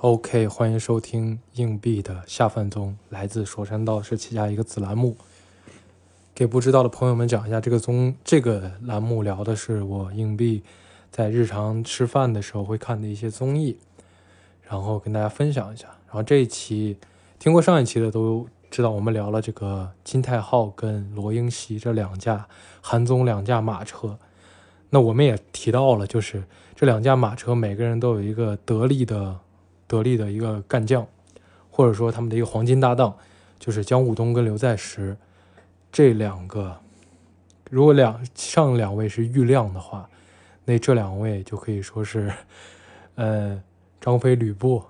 OK，欢迎收听硬币的下饭综，来自蜀山道士旗下一个子栏目。给不知道的朋友们讲一下，这个综这个栏目聊的是我硬币在日常吃饭的时候会看的一些综艺，然后跟大家分享一下。然后这一期听过上一期的都知道，我们聊了这个金泰浩跟罗英熙这两架韩综两架马车。那我们也提到了，就是这两架马车每个人都有一个得力的。得力的一个干将，或者说他们的一个黄金搭档，就是姜武东跟刘在石这两个。如果两上两位是郁亮的话，那这两位就可以说是，呃，张飞吕布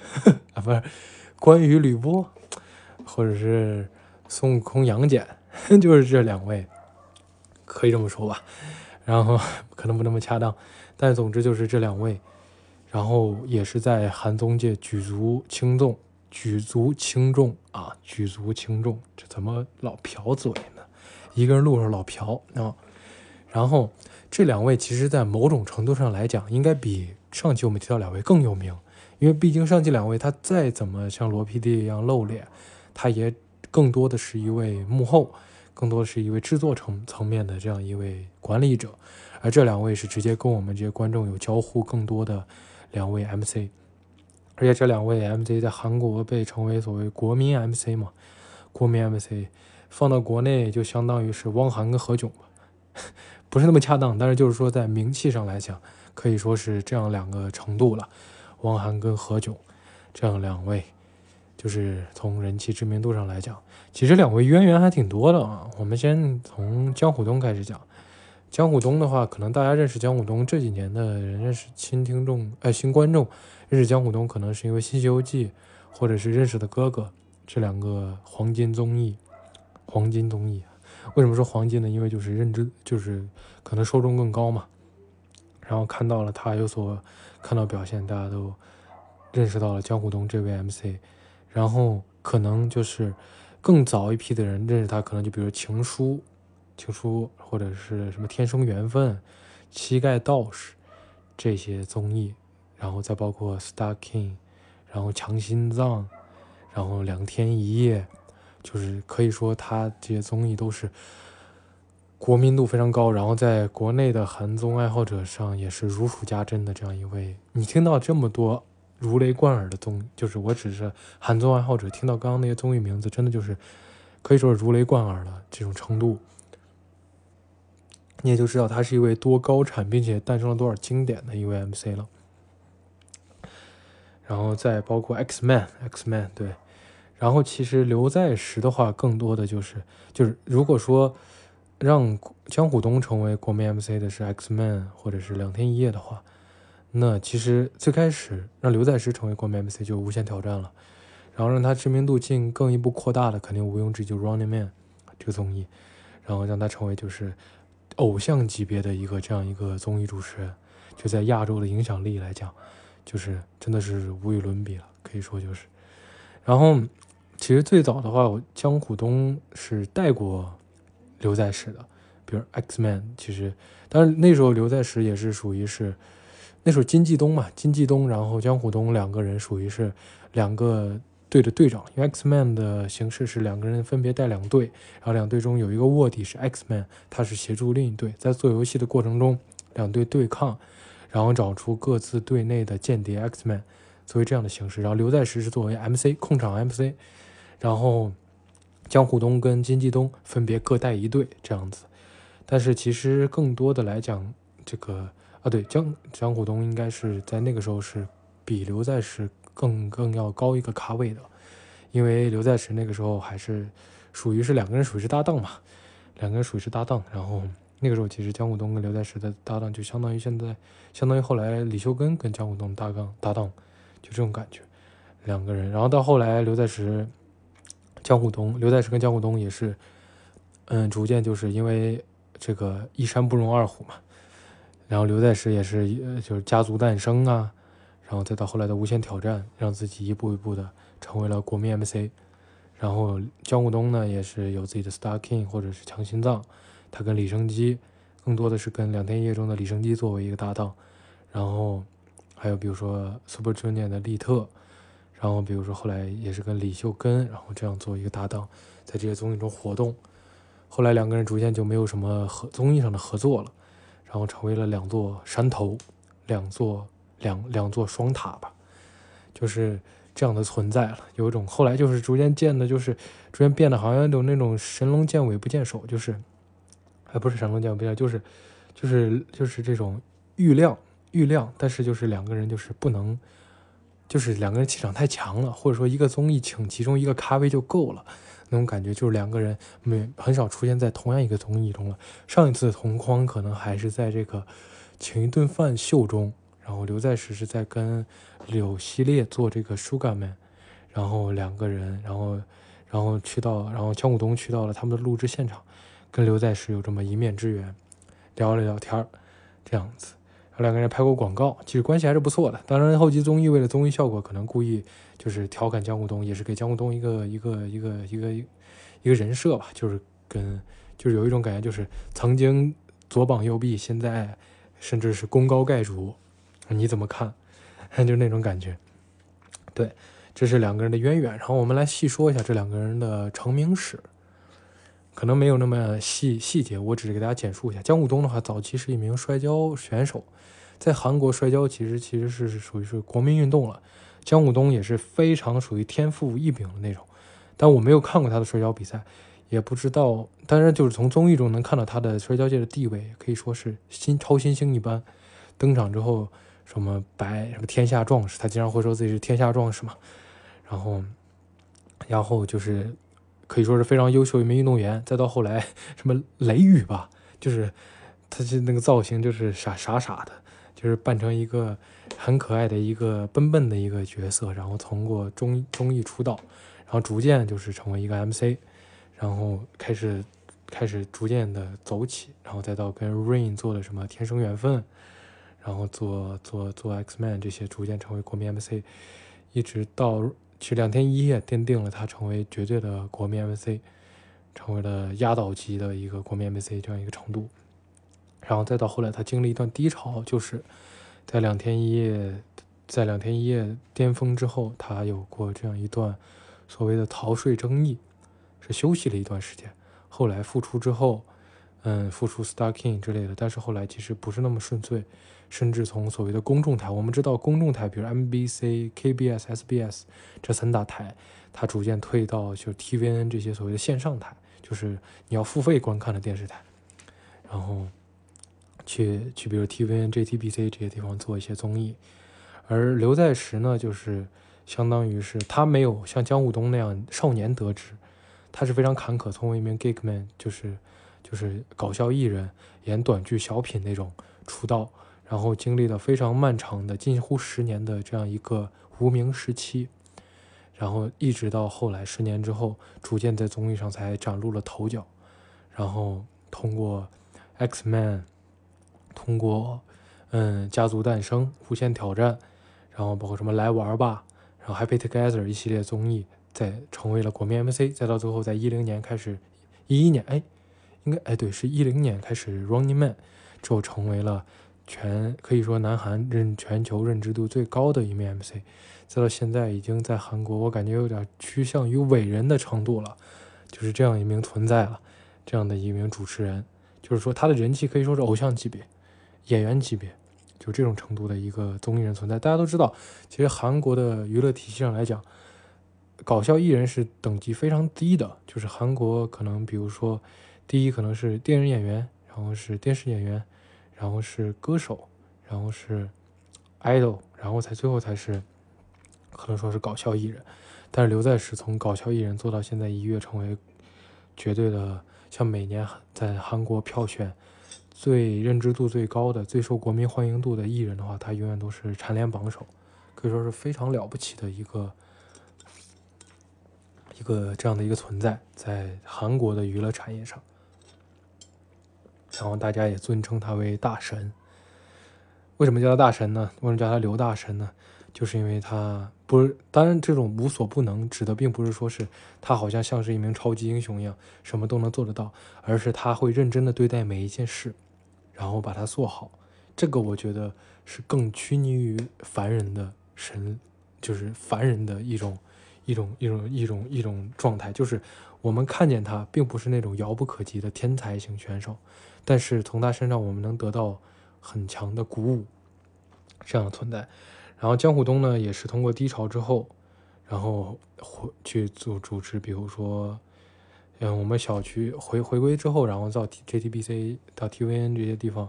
啊，不是关羽吕布，或者是孙悟空杨戬，就是这两位，可以这么说吧。然后 可能不那么恰当，但总之就是这两位。然后也是在韩综界举足轻重，举足轻重啊，举足轻重，这怎么老瓢嘴呢？一个人路上老瓢啊。然后这两位其实，在某种程度上来讲，应该比上期我们提到两位更有名，因为毕竟上期两位他再怎么像罗 PD 一样露脸，他也更多的是一位幕后，更多的是一位制作层层面的这样一位管理者，而这两位是直接跟我们这些观众有交互更多的。两位 MC，而且这两位 MC 在韩国被称为所谓国民 MC 嘛，国民 MC 放到国内就相当于是汪涵跟何炅吧，不是那么恰当，但是就是说在名气上来讲，可以说是这样两个程度了。汪涵跟何炅这样两位，就是从人气知名度上来讲，其实两位渊源还挺多的啊。我们先从江虎东开始讲。江虎东的话，可能大家认识江虎东这几年的人认识新听众，哎，新观众认识江虎东，可能是因为《新西游记》，或者是认识的哥哥这两个黄金综艺。黄金综艺，为什么说黄金呢？因为就是认知，就是可能受众更高嘛。然后看到了他有所看到表现，大家都认识到了江虎东这位 MC。然后可能就是更早一批的人认识他，可能就比如《情书》。情书或者是什么天生缘分、膝盖道士这些综艺，然后再包括 Star King，然后强心脏，然后两天一夜，就是可以说他这些综艺都是国民度非常高，然后在国内的韩综爱好者上也是如数家珍的这样一位。你听到这么多如雷贯耳的综，就是我只是韩综爱好者听到刚刚那些综艺名字，真的就是可以说是如雷贯耳的这种程度。你也就知道他是一位多高产，并且诞生了多少经典的一位 MC 了。然后再包括 X Man，X Man 对。然后其实刘在石的话，更多的就是就是如果说让江虎东成为国民 MC 的是 X Man 或者是两天一夜的话，那其实最开始让刘在石成为国民 MC 就无限挑战了。然后让他知名度进更一步扩大的，肯定毋庸置疑就 Running Man 这个综艺，然后让他成为就是。偶像级别的一个这样一个综艺主持人，就在亚洲的影响力来讲，就是真的是无与伦比了，可以说就是。然后，其实最早的话，我江虎东是带过刘在石的，比如 X Man，其实，但是那时候刘在石也是属于是那时候金继东嘛，金继东，然后江虎东两个人属于是两个。队的队长，因为 X Man 的形式是两个人分别带两队，然后两队中有一个卧底是 X Man，他是协助另一队在做游戏的过程中，两队对抗，然后找出各自队内的间谍 X Man，作为这样的形式。然后刘在石是作为 MC 控场 MC，然后江虎东跟金继东分别各带一队这样子。但是其实更多的来讲，这个啊对江江虎东应该是在那个时候是比刘在石。更更要高一个咖位的，因为刘在石那个时候还是属于是两个人属于是搭档嘛，两个人属于是搭档。然后那个时候其实姜武东跟刘在石的搭档就相当于现在，相当于后来李修根跟姜武东搭档搭档，就这种感觉，两个人。然后到后来刘在石、姜武东，刘在石跟姜武东也是，嗯，逐渐就是因为这个一山不容二虎嘛，然后刘在石也是就是家族诞生啊。然后再到后来的无限挑战，让自己一步一步的成为了国民 MC。然后姜武东呢，也是有自己的 Star King 或者是强心脏，他跟李生基更多的是跟两天一夜中的李生基作为一个搭档。然后还有比如说 Super Junior 的利特，然后比如说后来也是跟李秀根，然后这样做一个搭档，在这些综艺中活动。后来两个人逐渐就没有什么合综艺上的合作了，然后成为了两座山头，两座两两座双塔吧，就是这样的存在了。有一种后来就是逐渐建的，就是逐渐变得好像有那种神龙见尾不见首，就是还不是神龙见尾不见，就是就是就是这种郁亮郁亮，但是就是两个人就是不能，就是两个人气场太强了，或者说一个综艺请其中一个咖位就够了。那种感觉就是两个人没很少出现在同样一个综艺中了。上一次同框可能还是在这个请一顿饭秀中，然后刘在石是在跟柳熙烈做这个 Sugar Man，然后两个人，然后然后去到，然后姜武东去到了他们的录制现场，跟刘在石有这么一面之缘，聊了聊天儿，这样子。然后两个人拍过广告，其实关系还是不错的。当然后期综艺为了综艺效果，可能故意。就是调侃姜武东，也是给姜武东一个一个一个一个一个人设吧，就是跟就是有一种感觉，就是曾经左膀右臂，现在甚至是功高盖主，你怎么看？就那种感觉。对，这是两个人的渊源。然后我们来细说一下这两个人的成名史，可能没有那么细细节，我只是给大家简述一下。姜武东的话，早期是一名摔跤选手，在韩国摔跤其实其实是属于是国民运动了。姜武东也是非常属于天赋异禀的那种，但我没有看过他的摔跤比赛，也不知道。当然，就是从综艺中能看到他的摔跤界的地位，可以说是新超新星一般。登场之后，什么白什么天下壮士，他经常会说自己是天下壮士嘛。然后，然后就是可以说是非常优秀一名运动员。再到后来，什么雷雨吧，就是他是那个造型，就是傻傻傻的。就是扮成一个很可爱的一个笨笨的一个角色，然后通过综综艺出道，然后逐渐就是成为一个 MC，然后开始开始逐渐的走起，然后再到跟 Rain 做的什么天生缘分，然后做做做 X Man 这些，逐渐成为国民 MC，一直到其实两天一夜奠定了他成为绝对的国民 MC，成为了压倒级的一个国民 MC 这样一个程度。然后再到后来，他经历一段低潮，就是在两天一夜，在两天一夜巅峰之后，他有过这样一段所谓的逃税争议，是休息了一段时间。后来复出之后，嗯，复出 Star King 之类的，但是后来其实不是那么顺遂，甚至从所谓的公众台，我们知道公众台，比如 MBC、KBS、SBS 这三大台，它逐渐退到就 TVN 这些所谓的线上台，就是你要付费观看的电视台，然后。去去，比如 TVN、JTBC 这些地方做一些综艺，而刘在石呢，就是相当于是他没有像姜武东那样少年得志，他是非常坎坷，从一名 Gigman 就是就是搞笑艺人，演短剧小品那种出道，然后经历了非常漫长的近乎十年的这样一个无名时期，然后一直到后来十年之后，逐渐在综艺上才崭露了头角，然后通过 X Man。通过，嗯，家族诞生、无限挑战，然后包括什么来玩吧，然后 Happy Together 一系列综艺，再成为了国民 MC，再到最后在一零年开始，一一年，哎，应该，哎，对，是一零年开始 Running Man，之后成为了全可以说南韩认全球认知度最高的一名 MC，再到现在已经在韩国，我感觉有点趋向于伟人的程度了，就是这样一名存在了，这样的一名主持人，就是说他的人气可以说是偶像级别。演员级别，就这种程度的一个综艺人存在。大家都知道，其实韩国的娱乐体系上来讲，搞笑艺人是等级非常低的。就是韩国可能，比如说，第一可能是电影演员，然后是电视演员，然后是歌手，然后是 idol，然后才最后才是可能说是搞笑艺人。但是刘在石从搞笑艺人做到现在一跃成为绝对的，像每年在韩国票选。最认知度最高的、最受国民欢迎度的艺人的话，他永远都是蝉联榜首，可以说是非常了不起的一个一个这样的一个存在，在韩国的娱乐产业上。然后大家也尊称他为大神。为什么叫他大神呢？为什么叫他刘大神呢？就是因为他不是，当然这种无所不能指的并不是说是他好像像是一名超级英雄一样，什么都能做得到，而是他会认真的对待每一件事。然后把它做好，这个我觉得是更趋近于凡人的神，就是凡人的一种一种一种一种一种状态，就是我们看见他并不是那种遥不可及的天才型选手，但是从他身上我们能得到很强的鼓舞，这样的存在。然后江虎东呢，也是通过低潮之后，然后回去做主持，比如说。嗯，我们小区回回归之后，然后到 JTBC 到 TVN 这些地方，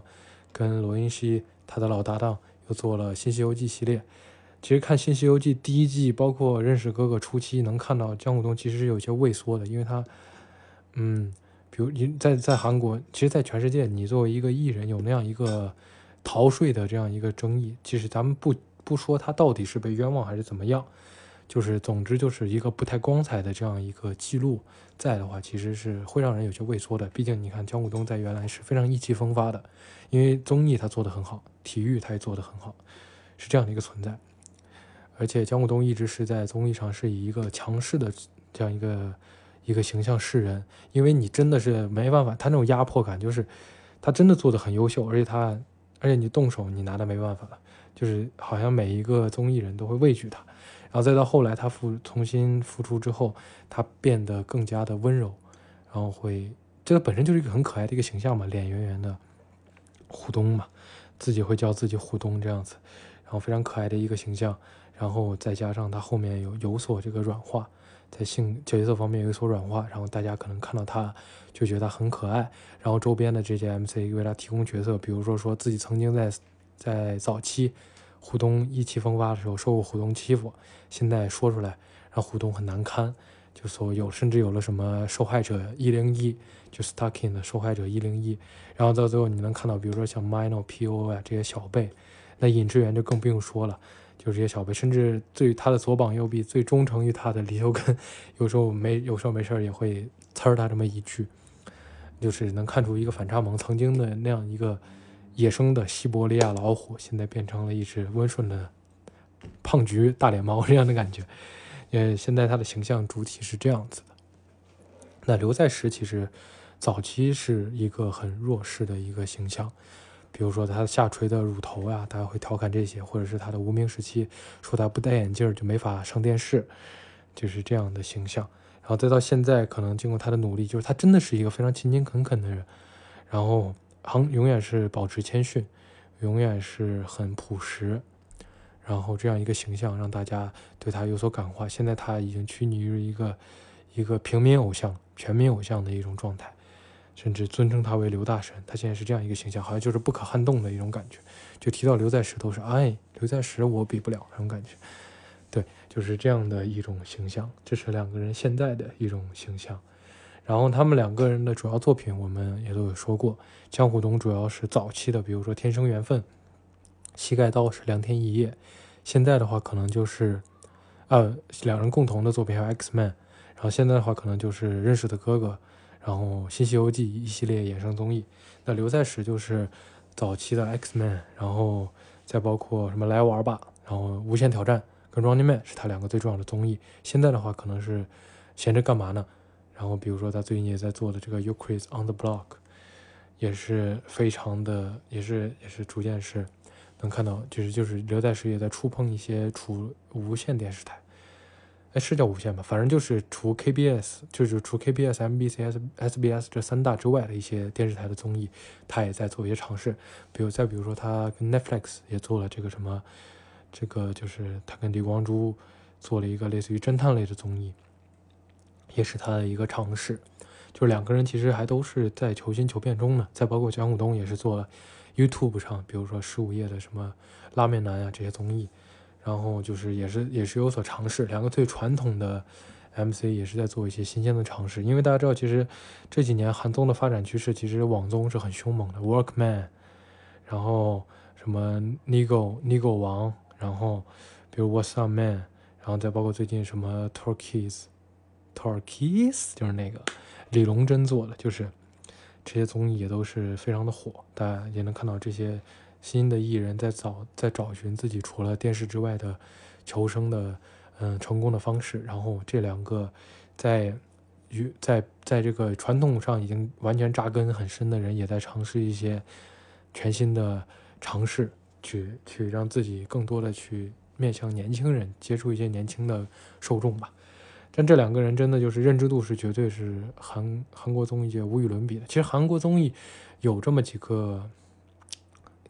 跟罗云熙他的老搭档又做了《新西游记》系列。其实看《新西游记》第一季，包括认识哥哥初期，能看到姜虎东其实是有些畏缩的，因为他，嗯，比如你在在韩国，其实，在全世界，你作为一个艺人，有那样一个逃税的这样一个争议，其实咱们不不说他到底是被冤枉还是怎么样。就是，总之就是一个不太光彩的这样一个记录，在的话，其实是会让人有些畏缩的。毕竟你看，姜武东在原来是非常意气风发的，因为综艺他做的很好，体育他也做的很好，是这样的一个存在。而且姜武东一直是在综艺上是以一个强势的这样一个一个形象示人，因为你真的是没办法，他那种压迫感就是他真的做的很优秀，而且他而且你动手你拿他没办法了，就是好像每一个综艺人都会畏惧他。然后再到后来，他复重新复出之后，他变得更加的温柔，然后会这个本身就是一个很可爱的一个形象嘛，脸圆圆的，虎东嘛，自己会叫自己虎东这样子，然后非常可爱的一个形象，然后再加上他后面有有所这个软化，在性角色方面有所软化，然后大家可能看到他就觉得他很可爱，然后周边的这些 MC 为他提供角色，比如说说自己曾经在在早期。虎东意气风发的时候受过虎东欺负，现在说出来让虎东很难堪，就说有甚至有了什么受害者一零一，就 Stucking 的受害者一零一，然后到最后你能看到，比如说像 Mino Po 啊这些小辈，那尹志源就更不用说了，就这些小辈，甚至对他的左膀右臂最忠诚于他的李秀根，有时候没有时候没事也会呲儿他这么一句，就是能看出一个反差萌，曾经的那样一个。野生的西伯利亚老虎现在变成了一只温顺的胖橘大脸猫这样的感觉，呃，现在他的形象主体是这样子的。那刘在石其实早期是一个很弱势的一个形象，比如说他下垂的乳头呀，大家会调侃这些，或者是他的无名时期说他不戴眼镜就没法上电视，就是这样的形象。然后再到现在，可能经过他的努力，就是他真的是一个非常勤勤恳恳的人，然后。恒永远是保持谦逊，永远是很朴实，然后这样一个形象让大家对他有所感化。现在他已经趋于一个一个平民偶像、全民偶像的一种状态，甚至尊称他为刘大神。他现在是这样一个形象，好像就是不可撼动的一种感觉。就提到刘在石都是哎，刘在石我比不了那种感觉。对，就是这样的一种形象。这是两个人现在的一种形象。然后他们两个人的主要作品，我们也都有说过。江虎东主要是早期的，比如说《天生缘分》，膝盖刀是《两天一夜》。现在的话，可能就是，呃，两人共同的作品还有《X Man》。然后现在的话，可能就是《认识的哥哥》，然后《新西游记》一系列衍生综艺。那刘在石就是早期的《X Man》，然后再包括什么《来玩吧》，然后《无限挑战》跟《Running Man》是他两个最重要的综艺。现在的话，可能是闲着干嘛呢？然后，比如说他最近也在做的这个《You Crazy on the Block》，也是非常的，也是也是逐渐是能看到，就是就是刘在石也在触碰一些除无线电视台，哎，是叫无线吧？反正就是除 KBS，就是除 KBS、MBC、S SBS 这三大之外的一些电视台的综艺，他也在做一些尝试。比如再比如说，他跟 Netflix 也做了这个什么，这个就是他跟李光洙做了一个类似于侦探类的综艺。也是他的一个尝试，就是两个人其实还都是在求新求变中呢。再包括姜虎东也是做了 YouTube 上，比如说十五夜的什么拉面男啊这些综艺，然后就是也是也是有所尝试。两个最传统的 MC 也是在做一些新鲜的尝试。因为大家知道，其实这几年韩综的发展趋势，其实网综是很凶猛的，Workman，然后什么 Nigo Nigo 王，然后比如 What's Up Man，然后再包括最近什么 Turkeys。Torquis 就是那个李龙真做的，就是这些综艺也都是非常的火，大家也能看到这些新的艺人在找在找寻自己除了电视之外的求生的嗯成功的方式。然后这两个在与在在这个传统上已经完全扎根很深的人，也在尝试一些全新的尝试，去去让自己更多的去面向年轻人，接触一些年轻的受众吧。但这两个人真的就是认知度是绝对是韩韩国综艺界无与伦比的。其实韩国综艺有这么几个，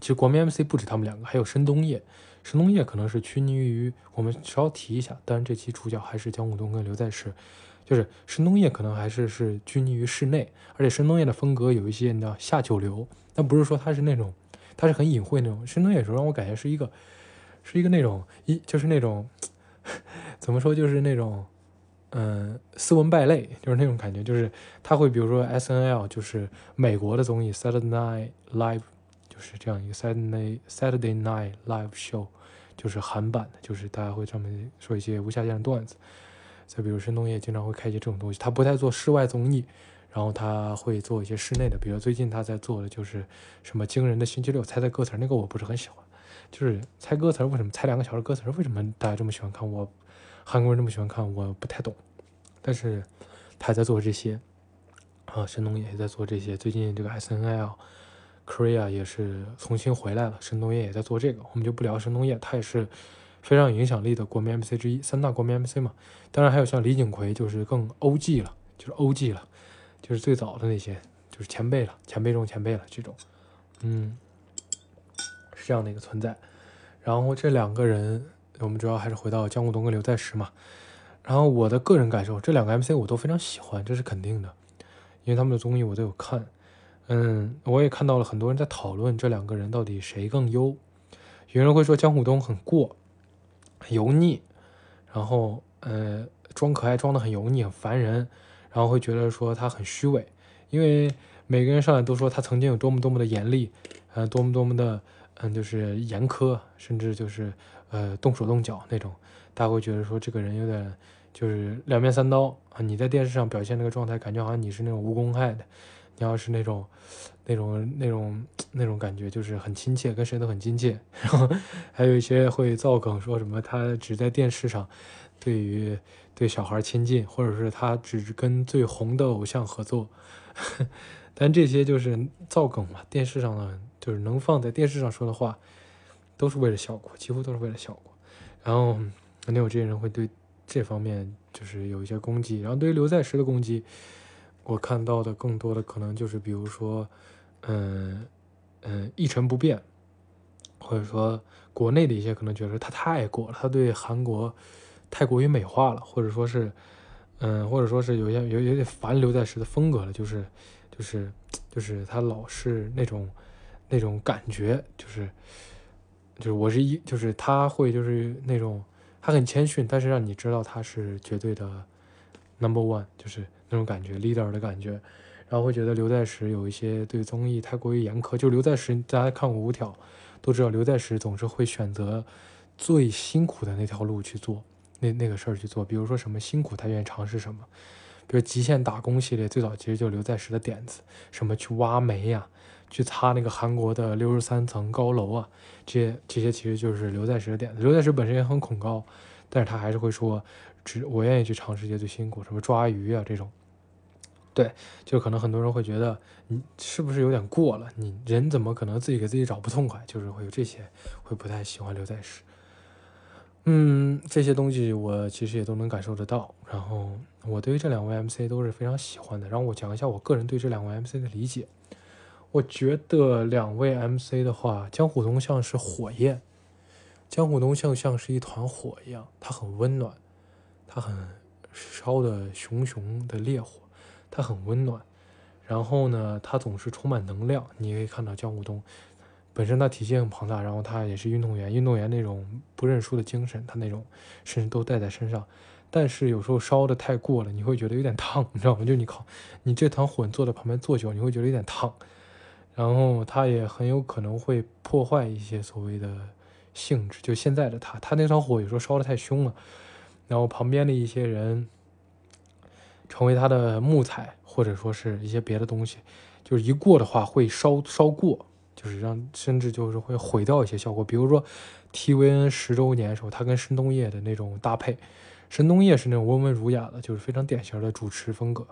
其实国民 MC 不止他们两个，还有申东烨。申东烨可能是拘泥于我们稍提一下，当然这期主角还是姜武东跟刘在石。就是申东烨可能还是是拘泥于室内，而且申东烨的风格有一些你知道下九流，但不是说他是那种，他是很隐晦那种。申东烨有时候让我感觉是一个，是一个那种一就是那种 怎么说就是那种。嗯，斯文败类就是那种感觉，就是他会比如说 S N L，就是美国的综艺 Saturday Night Live，就是这样一个 Saturday Saturday Night Live Show，就是韩版的，就是大家会专门说一些无下限的段子。再比如申东烨经常会开一些这种东西，他不太做室外综艺，然后他会做一些室内的，比如最近他在做的就是什么惊人的星期六猜猜歌词，那个我不是很喜欢，就是猜歌词为什么猜两个小时歌词，为什么大家这么喜欢看我？韩国人这么喜欢看，我不太懂，但是他在做这些啊，申东烨也在做这些。最近这个 S N L Korea 也是重新回来了，申东业也在做这个，我们就不聊申东业，他也是非常有影响力的国民 M C 之一，三大国民 M C 嘛。当然还有像李景奎，就是更 O G 了，就是 O G 了，就是最早的那些，就是前辈了，前辈中前辈了这种，嗯，是这样的一个存在。然后这两个人。我们主要还是回到姜武东跟刘在石嘛，然后我的个人感受，这两个 MC 我都非常喜欢，这是肯定的，因为他们的综艺我都有看，嗯，我也看到了很多人在讨论这两个人到底谁更优，有人会说姜武东很过，油腻，然后呃装可爱装的很油腻很烦人，然后会觉得说他很虚伪，因为每个人上来都说他曾经有多么多么的严厉，呃多么多么的嗯就是严苛，甚至就是。呃，动手动脚那种，大家会觉得说这个人有点就是两面三刀啊。你在电视上表现那个状态，感觉好像你是那种无公害的；你要是那种、那种、那种、那种感觉，就是很亲切，跟谁都很亲切。然 后还有一些会造梗，说什么他只在电视上对于对小孩亲近，或者是他只跟最红的偶像合作。但这些就是造梗嘛，电视上的就是能放在电视上说的话。都是为了效果，几乎都是为了效果。然后肯定有这些人会对这方面就是有一些攻击。然后对于刘在石的攻击，我看到的更多的可能就是比如说，嗯嗯一成不变，或者说国内的一些可能觉得他太过了，他对韩国太过于美化了，或者说是嗯或者说是有些有有点烦刘在石的风格了，就是就是就是他老是那种那种感觉，就是。就是我是一，就是他会就是那种他很谦逊，但是让你知道他是绝对的 number one，就是那种感觉 leader 的感觉，然后会觉得刘在石有一些对综艺太过于严苛。就刘在石，大家看过五条都知道，刘在石总是会选择最辛苦的那条路去做那那个事儿去做，比如说什么辛苦他愿意尝试什么，比如极限打工系列最早其实就刘在石的点子，什么去挖煤呀。去擦那个韩国的六十三层高楼啊，这些这些其实就是刘在石的点子。刘在石本身也很恐高，但是他还是会说，只我愿意去尝试一些最辛苦，什么抓鱼啊这种。对，就可能很多人会觉得你是不是有点过了？你人怎么可能自己给自己找不痛快？就是会有这些，会不太喜欢刘在石。嗯，这些东西我其实也都能感受得到。然后我对于这两位 MC 都是非常喜欢的。然后我讲一下我个人对这两位 MC 的理解。我觉得两位 MC 的话，江虎东像是火焰，江虎东像像是一团火一样，他很温暖，他很烧的熊熊的烈火，他很温暖。然后呢，他总是充满能量。你可以看到江虎东本身他体型很庞大，然后他也是运动员，运动员那种不认输的精神，他那种甚至都带在身上。但是有时候烧的太过了，你会觉得有点烫，你知道吗？就你靠你这团火坐在旁边坐久，你会觉得有点烫。然后他也很有可能会破坏一些所谓的性质，就现在的他，他那团火有时候烧的太凶了，然后旁边的一些人成为他的木材，或者说是一些别的东西，就是一过的话会烧烧过，就是让甚至就是会毁掉一些效果。比如说 TVN 十周年的时候，他跟申东烨的那种搭配，申东烨是那种温文儒雅的，就是非常典型的主持风格，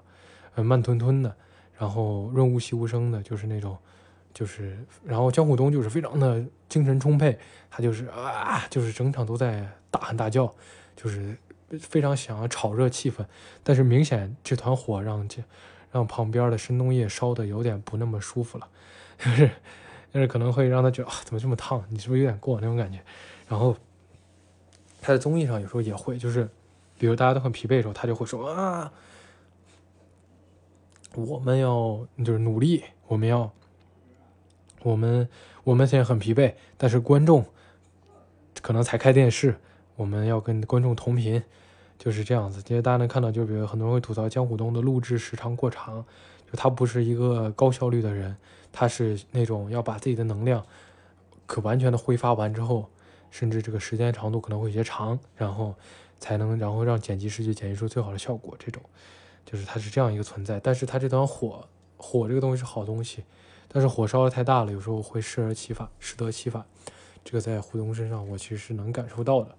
呃，慢吞吞的。然后润物细无声的，就是那种，就是然后江虎东就是非常的精神充沛，他就是啊，就是整场都在大喊大叫，就是非常想要炒热气氛，但是明显这团火让这让旁边的申东烨烧的有点不那么舒服了，就是但是可能会让他觉得啊，怎么这么烫？你是不是有点过那种感觉？然后他在综艺上有时候也会，就是比如大家都很疲惫的时候，他就会说啊。我们要就是努力，我们要，我们我们现在很疲惫，但是观众可能才开电视，我们要跟观众同频，就是这样子。其实大家能看到，就比如很多人会吐槽江虎东的录制时长过长，就他不是一个高效率的人，他是那种要把自己的能量可完全的挥发完之后，甚至这个时间长度可能会有些长，然后才能然后让剪辑师去剪辑出最好的效果，这种。就是他是这样一个存在，但是他这团火火这个东西是好东西，但是火烧的太大了，有时候会适得其反，适得其反。这个在胡东身上我其实是能感受到的，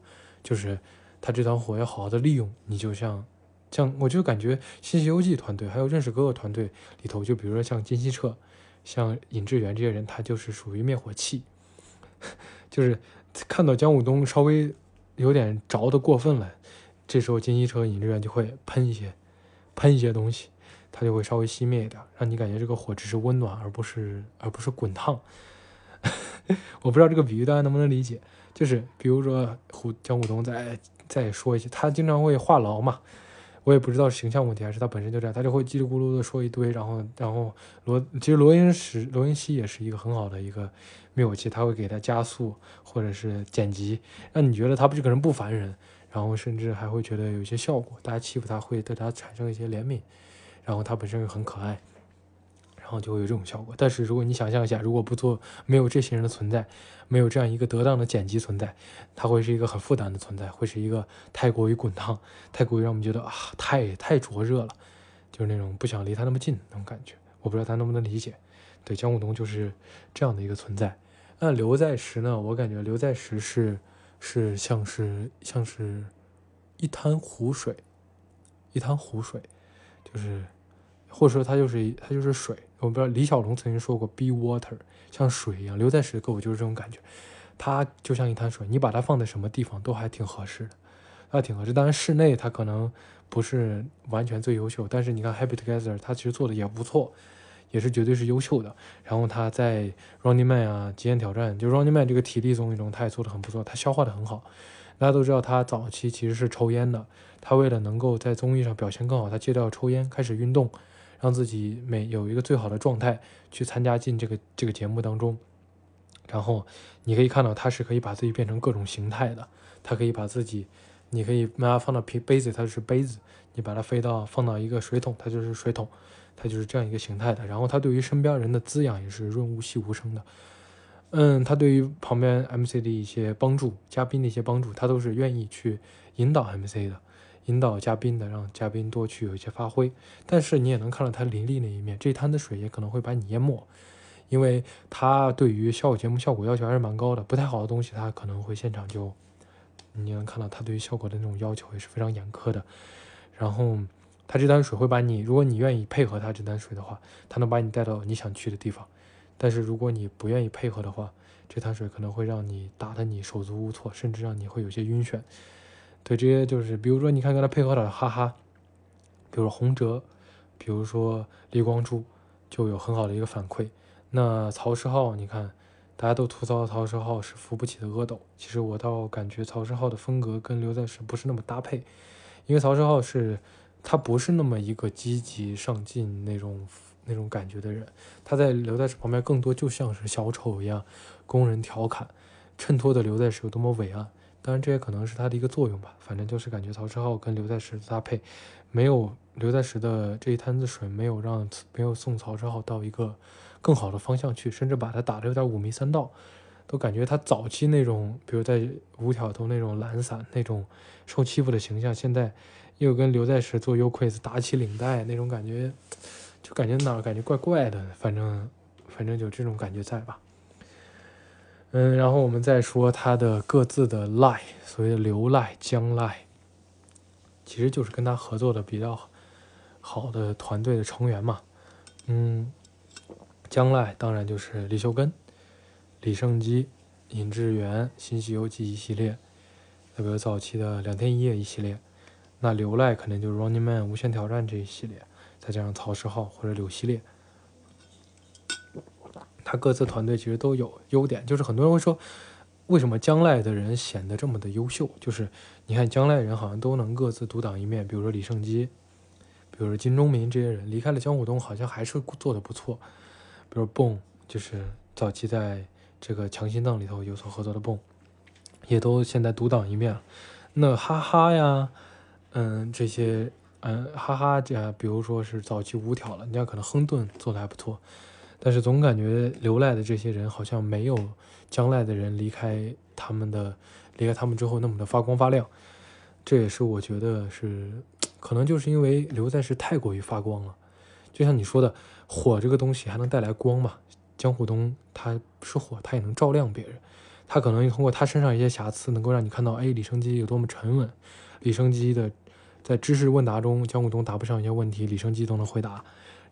就是他这团火要好好的利用。你就像像我就感觉《新西游记》团队还有《认识哥哥》团队里头，就比如说像金希澈、像尹志源这些人，他就是属于灭火器，就是看到江武东稍微有点着的过分了，这时候金希澈、尹志源就会喷一些。喷一些东西，它就会稍微熄灭一点，让你感觉这个火只是温暖，而不是而不是滚烫。我不知道这个比喻大家能不能理解，就是比如说胡江虎东再再说一些，他经常会话痨嘛，我也不知道是形象问题还是他本身就这样，他就会叽里咕噜的说一堆，然后然后罗其实罗英石罗英熙也是一个很好的一个灭火器，他会给他加速或者是剪辑，让你觉得他不这个人不烦人。然后甚至还会觉得有一些效果，大家欺负他会对他产生一些怜悯，然后他本身又很可爱，然后就会有这种效果。但是如果你想象一下，如果不做没有这些人的存在，没有这样一个得当的剪辑存在，它会是一个很负担的存在，会是一个太过于滚烫，太过于让我们觉得啊太太灼热了，就是那种不想离他那么近那种感觉。我不知道他能不能理解。对，江武东就是这样的一个存在。那刘在石呢？我感觉刘在石是。是像是像是，一滩湖水，一滩湖水，就是，或者说它就是它就是水。我不知道李小龙曾经说过，be water，像水一样。留在石给我就是这种感觉，它就像一滩水，你把它放在什么地方都还挺合适的，还挺合适。当然室内它可能不是完全最优秀，但是你看 Happy Together，它其实做的也不错。也是绝对是优秀的。然后他在 Running Man 啊，极限挑战，就 Running Man 这个体力综艺中，他也做的很不错，他消化的很好。大家都知道他早期其实是抽烟的，他为了能够在综艺上表现更好，他戒掉抽烟，开始运动，让自己每有一个最好的状态去参加进这个这个节目当中。然后你可以看到他是可以把自己变成各种形态的，他可以把自己，你可以把它放到瓶杯子，它是杯子；你把它飞到放到一个水桶，它就是水桶。他就是这样一个形态的，然后他对于身边人的滋养也是润物细无声的，嗯，他对于旁边 MC 的一些帮助，嘉宾的一些帮助，他都是愿意去引导 MC 的，引导嘉宾的，让嘉宾多去有一些发挥。但是你也能看到他凌厉那一面，这滩的水也可能会把你淹没，因为他对于效果节目效果要求还是蛮高的，不太好的东西他可能会现场就，你能看到他对于效果的那种要求也是非常严苛的，然后。他这滩水会把你，如果你愿意配合他这滩水的话，他能把你带到你想去的地方。但是如果你不愿意配合的话，这滩水可能会让你打得你手足无措，甚至让你会有些晕眩。对，这些就是，比如说你看跟他配合的哈哈，比如洪哲，比如说李光洙，就有很好的一个反馈。那曹世浩，你看大家都吐槽曹世浩是扶不起的阿斗，其实我倒感觉曹世浩的风格跟刘在石不是那么搭配，因为曹世浩是。他不是那么一个积极上进那种那种感觉的人，他在刘在石旁边更多就像是小丑一样，供人调侃，衬托的刘在石有多么伟岸。当然，这也可能是他的一个作用吧。反正就是感觉曹世浩跟刘在石的搭配，没有刘在石的这一滩子水，没有让没有送曹世浩到一个更好的方向去，甚至把他打得有点五迷三道，都感觉他早期那种，比如在五挑头那种懒散、那种受欺负的形象，现在。又跟刘在石做 U quiz 打起领带那种感觉，就感觉哪儿感觉怪怪的，反正反正就这种感觉在吧。嗯，然后我们再说他的各自的赖，所谓的刘赖、江赖，其实就是跟他合作的比较好的团队的成员嘛。嗯，将来当然就是李秀根、李胜基、尹志源、新西游记一系列，那比如早期的两天一夜一系列。那刘赖肯定就是 Running Man 无限挑战这一系列，再加上曹世浩或者柳系列，他各自团队其实都有优点。就是很多人会说，为什么将来的人显得这么的优秀？就是你看将来人好像都能各自独当一面，比如说李胜基，比如说金钟民这些人离开了江虎东，好像还是做的不错。比如蹦，就是早期在这个强心脏里头有所合作的蹦，也都现在独当一面了。那哈哈呀。嗯，这些嗯，哈哈，这比如说是早期五条了，你像可能亨顿做的还不错，但是总感觉留赖的这些人好像没有将来的人离开他们的离开他们之后那么的发光发亮，这也是我觉得是 可能就是因为留在是太过于发光了，就像你说的火这个东西还能带来光嘛，江虎东他是火，他也能照亮别人，他可能通过他身上一些瑕疵能够让你看到，哎，李生基有多么沉稳，李生基的。在知识问答中，江虎东答不上一些问题，李生基都能回答。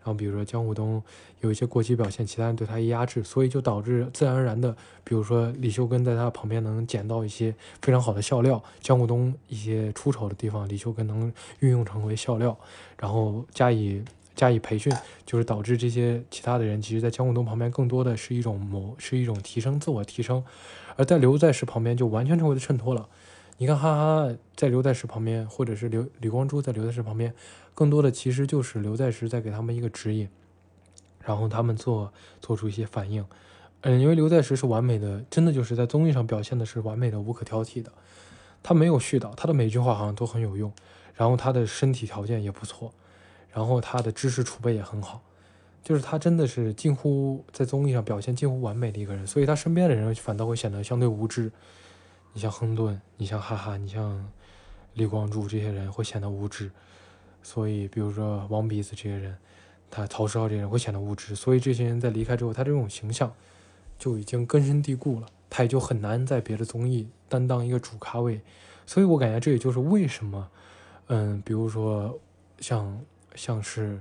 然后比如说江虎东有一些过激表现，其他人对他一压制，所以就导致自然而然的，比如说李秀根在他旁边能捡到一些非常好的笑料，江虎东一些出丑的地方，李秀根能运用成为笑料，然后加以加以培训，就是导致这些其他的人，其实在江虎东旁边更多的是一种谋，是一种提升自我提升，而在刘在石旁边就完全成为了衬托了。你看，哈哈，在刘在石旁边，或者是刘李光洙在刘在石旁边，更多的其实就是刘在石在给他们一个指引，然后他们做做出一些反应。嗯，因为刘在石是完美的，真的就是在综艺上表现的是完美的、无可挑剔的。他没有絮叨，他的每句话好像都很有用，然后他的身体条件也不错，然后他的知识储备也很好，就是他真的是近乎在综艺上表现近乎完美的一个人，所以他身边的人反倒会显得相对无知。你像亨顿，你像哈哈，你像李光洙这些人会显得无知，所以比如说王鼻子这些人，他曹世浩这些人会显得无知，所以这些人在离开之后，他这种形象就已经根深蒂固了，他也就很难在别的综艺担当一个主咖位，所以我感觉这也就是为什么，嗯，比如说像像是，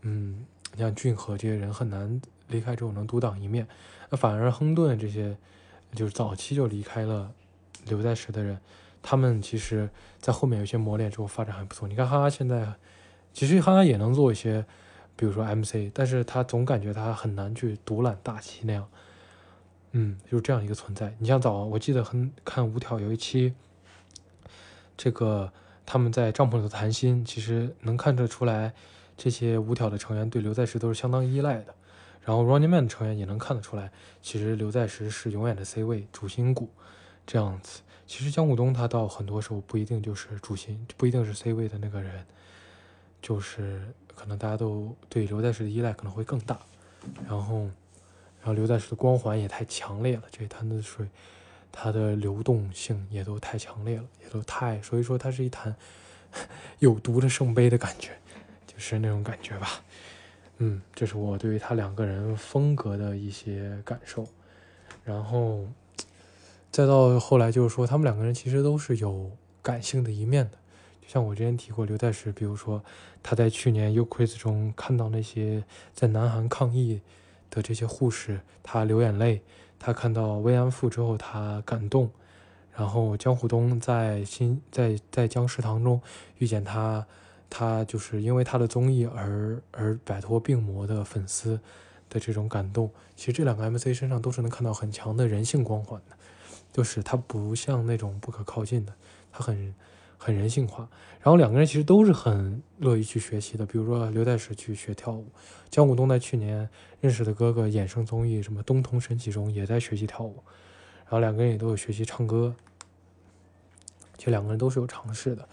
嗯，像俊和这些人很难离开之后能独当一面，那反而亨顿这些就是早期就离开了。留在时的人，他们其实，在后面有些磨练之后发展还不错。你看哈哈现在，其实哈哈也能做一些，比如说 MC，但是他总感觉他很难去独揽大旗那样。嗯，就是这样一个存在。你像早，我记得很看五条有一期，这个他们在帐篷里头谈心，其实能看得出来，这些五条的成员对刘在石都是相当依赖的。然后 Running Man 的成员也能看得出来，其实刘在石是永远的 C 位主心骨。这样子，其实江虎东他到很多时候不一定就是主心，不一定是 C 位的那个人，就是可能大家都对刘在石的依赖可能会更大，然后，然后刘在石的光环也太强烈了，这潭子水，它的流动性也都太强烈了，也都太，所以说它是一坛 有毒的圣杯的感觉，就是那种感觉吧，嗯，这是我对于他两个人风格的一些感受，然后。再到后来，就是说他们两个人其实都是有感性的一面的，就像我之前提过刘在石，比如说他在去年 U Quiz 中看到那些在南韩抗疫的这些护士，他流眼泪；他看到慰安妇之后，他感动；然后江虎东在新在在江食堂中遇见他，他就是因为他的综艺而而摆脱病魔的粉丝的这种感动。其实这两个 MC 身上都是能看到很强的人性光环的。就是他不像那种不可靠近的，他很很人性化。然后两个人其实都是很乐意去学习的。比如说刘在石去学跳舞，江武东在去年认识的哥哥衍生综艺什么《东通神起》中也在学习跳舞。然后两个人也都有学习唱歌，其实两个人都是有尝试的。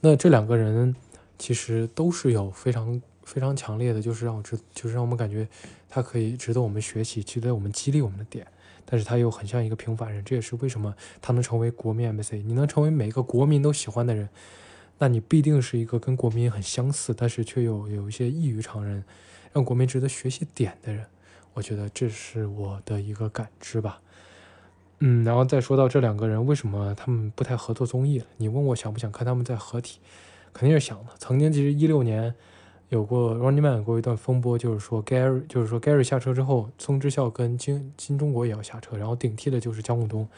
那这两个人其实都是有非常非常强烈的，就是让我知，就是让我们感觉他可以值得我们学习，值得我们激励我们的点。但是他又很像一个平凡人，这也是为什么他能成为国民 MC。你能成为每个国民都喜欢的人，那你必定是一个跟国民很相似，但是却有有一些异于常人，让国民值得学习点的人。我觉得这是我的一个感知吧。嗯，然后再说到这两个人为什么他们不太合作综艺了？你问我想不想看他们在合体，肯定是想的。曾经其实一六年有过 Running Man 过一段风波，就是说 Gary 就是说 Gary 下车之后，松之孝跟金金中国也要下车，然后顶替的就是姜武东。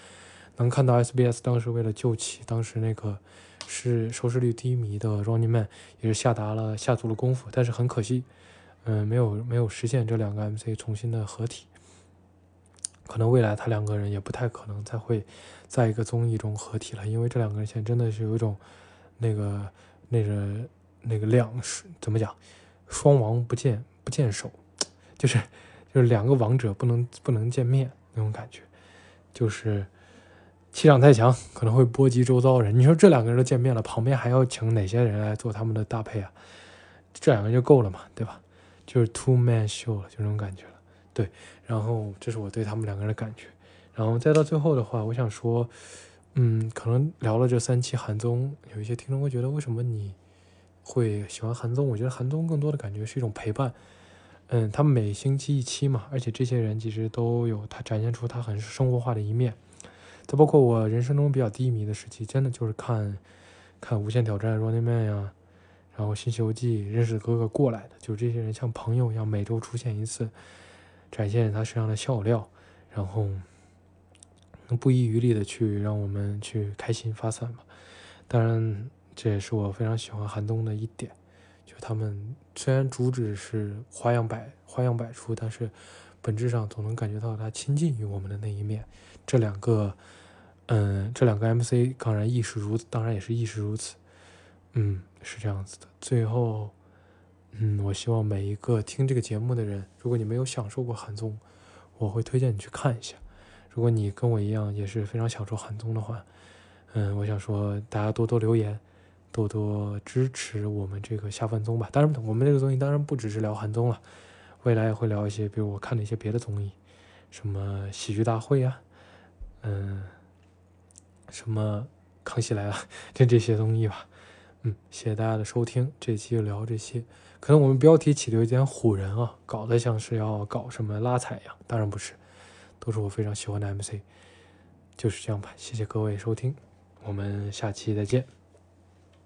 能看到 SBS 当时为了救起当时那个是收视率低迷的 Running Man，也是下达了下足了功夫，但是很可惜，嗯，没有没有实现这两个 MC 重新的合体。可能未来他两个人也不太可能再会在一个综艺中合体了，因为这两个人现在真的是有一种那个那个那个两是怎么讲，双王不见不见手，就是就是两个王者不能不能见面那种感觉，就是气场太强，可能会波及周遭人。你说这两个人都见面了，旁边还要请哪些人来做他们的搭配啊？这两个人就够了嘛，对吧？就是 two man show 了，就这种感觉了。对，然后这是我对他们两个人的感觉，然后再到最后的话，我想说，嗯，可能聊了这三期韩综，有一些听众会觉得，为什么你会喜欢韩综？我觉得韩综更多的感觉是一种陪伴，嗯，他每星期一期嘛，而且这些人其实都有他展现出他很生活化的一面，再包括我人生中比较低迷的时期，真的就是看看《无限挑战》Running Man 呀，然后《新西游记》认识哥哥过来的，就这些人像朋友一样，每周出现一次。展现他身上的笑料，然后能不遗余力的去让我们去开心发散吧。当然，这也是我非常喜欢韩东的一点，就他们虽然主旨是花样百花样百出，但是本质上总能感觉到他亲近于我们的那一面。这两个，嗯，这两个 MC 当然亦是如此，当然也是亦是如此。嗯，是这样子的。最后。嗯，我希望每一个听这个节目的人，如果你没有享受过韩综，我会推荐你去看一下。如果你跟我一样也是非常享受韩综的话，嗯，我想说大家多多留言，多多支持我们这个下饭综吧。当然，我们这个综艺当然不只是聊韩综了，未来也会聊一些，比如我看的一些别的综艺，什么喜剧大会啊，嗯，什么康熙来了，就这些综艺吧。嗯，谢谢大家的收听，这期就聊这些。可能我们标题起的有点唬人啊，搞得像是要搞什么拉踩一样，当然不是，都是我非常喜欢的 MC，就是这样吧。谢谢各位收听，我们下期再见。